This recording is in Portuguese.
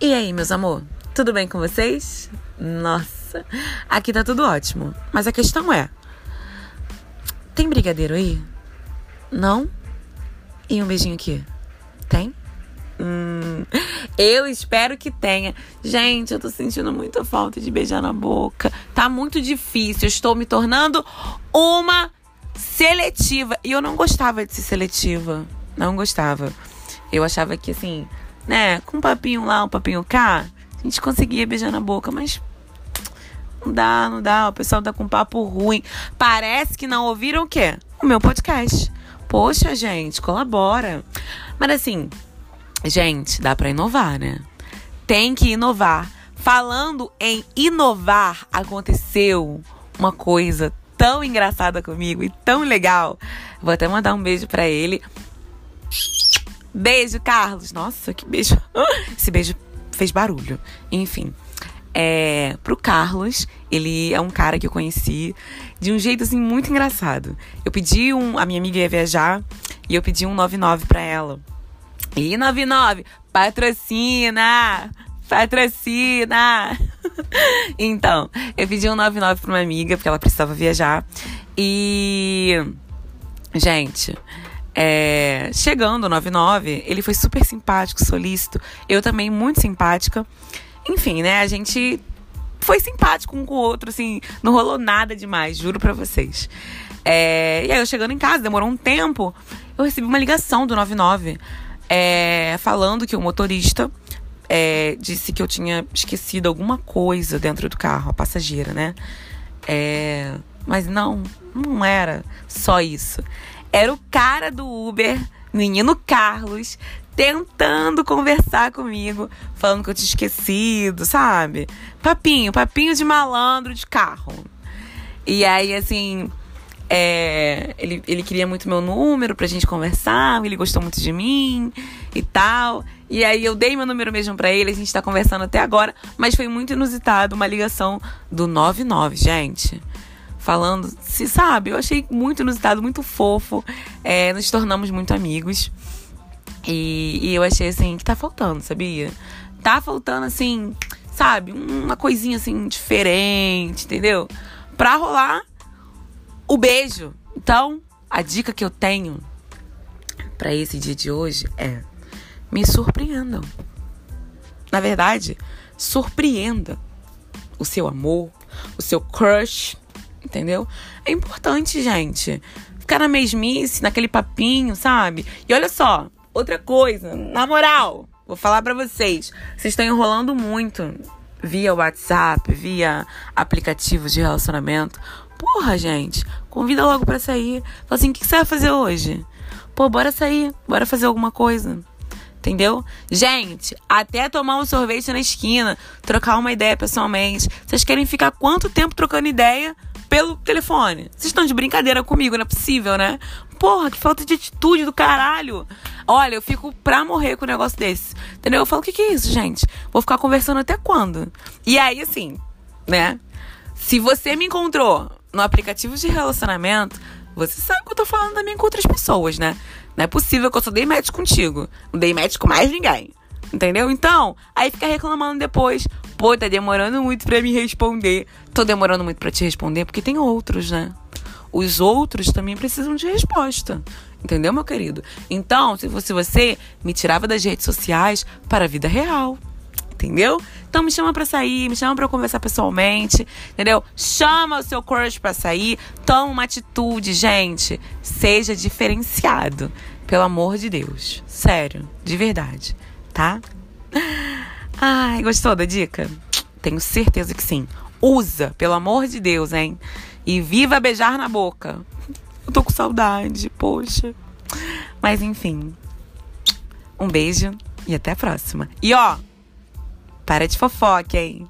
E aí, meus amor? Tudo bem com vocês? Nossa, aqui tá tudo ótimo. Mas a questão é: tem brigadeiro aí? Não? E um beijinho aqui? Tem? Hum, eu espero que tenha. Gente, eu tô sentindo muita falta de beijar na boca. Tá muito difícil. Eu estou me tornando uma seletiva. E eu não gostava de ser seletiva. Não gostava. Eu achava que, assim, né, com um papinho lá, um papinho cá, a gente conseguia beijar na boca, mas não dá, não dá. O pessoal tá com papo ruim. Parece que não ouviram o quê? O meu podcast. Poxa, gente, colabora. Mas assim, gente, dá para inovar, né? Tem que inovar. Falando em inovar, aconteceu uma coisa tão engraçada comigo e tão legal. Vou até mandar um beijo para ele. Beijo, Carlos. Nossa, que beijo. Esse beijo fez barulho. Enfim. É, pro Carlos, ele é um cara que eu conheci de um jeito assim muito engraçado. Eu pedi um. A minha amiga ia viajar e eu pedi um 99 pra ela. E 99, patrocina! Patrocina! então, eu pedi um 99 pra uma amiga, porque ela precisava viajar. E. Gente. É, chegando o 99, ele foi super simpático, solícito. Eu também muito simpática. Enfim, né? A gente foi simpático um com o outro, assim, não rolou nada demais, juro pra vocês. É, e aí eu chegando em casa, demorou um tempo, eu recebi uma ligação do 99 é, falando que o motorista é, disse que eu tinha esquecido alguma coisa dentro do carro, a passageira, né? É, mas não, não era só isso. Era o cara do Uber, menino Carlos, tentando conversar comigo, falando que eu tinha esquecido, sabe? Papinho, papinho de malandro de carro. E aí, assim, é, ele, ele queria muito meu número pra gente conversar, ele gostou muito de mim e tal. E aí eu dei meu número mesmo pra ele, a gente tá conversando até agora, mas foi muito inusitado uma ligação do 99, gente falando, se sabe, eu achei muito inusitado, muito fofo. É, nos tornamos muito amigos. E, e, eu achei assim que tá faltando, sabia? Tá faltando assim, sabe, uma coisinha assim diferente, entendeu? Pra rolar o beijo. Então, a dica que eu tenho para esse dia de hoje é: me surpreendam. Na verdade, surpreenda o seu amor, o seu crush, entendeu? É importante, gente. Ficar na mesmice, naquele papinho, sabe? E olha só, outra coisa, na moral, vou falar para vocês. Vocês estão enrolando muito via WhatsApp, via aplicativos de relacionamento. Porra, gente, convida logo para sair. Fala assim: o que você vai fazer hoje? Pô, bora sair, bora fazer alguma coisa. Entendeu? Gente, até tomar um sorvete na esquina, trocar uma ideia pessoalmente. Vocês querem ficar quanto tempo trocando ideia pelo telefone. Vocês estão de brincadeira comigo, não é possível, né? Porra, que falta de atitude do caralho. Olha, eu fico pra morrer com um negócio desse. Entendeu? Eu falo, o que, que é isso, gente? Vou ficar conversando até quando? E aí, assim, né? Se você me encontrou no aplicativo de relacionamento, você sabe que eu tô falando também com outras pessoas, né? Não é possível que eu só dei match contigo. Não dei match com mais ninguém. Entendeu? Então, aí fica reclamando depois. Pô, tá demorando muito para me responder. Tô demorando muito para te responder porque tem outros, né? Os outros também precisam de resposta. Entendeu, meu querido? Então, se fosse você, me tirava das redes sociais para a vida real. Entendeu? Então me chama pra sair, me chama pra conversar pessoalmente, entendeu? Chama o seu crush pra sair, toma uma atitude, gente. Seja diferenciado. Pelo amor de Deus. Sério, de verdade tá? Ai, gostou da dica? Tenho certeza que sim. Usa, pelo amor de Deus, hein? E viva beijar na boca. Eu tô com saudade, poxa. Mas enfim. Um beijo e até a próxima. E ó, para de fofoca, hein?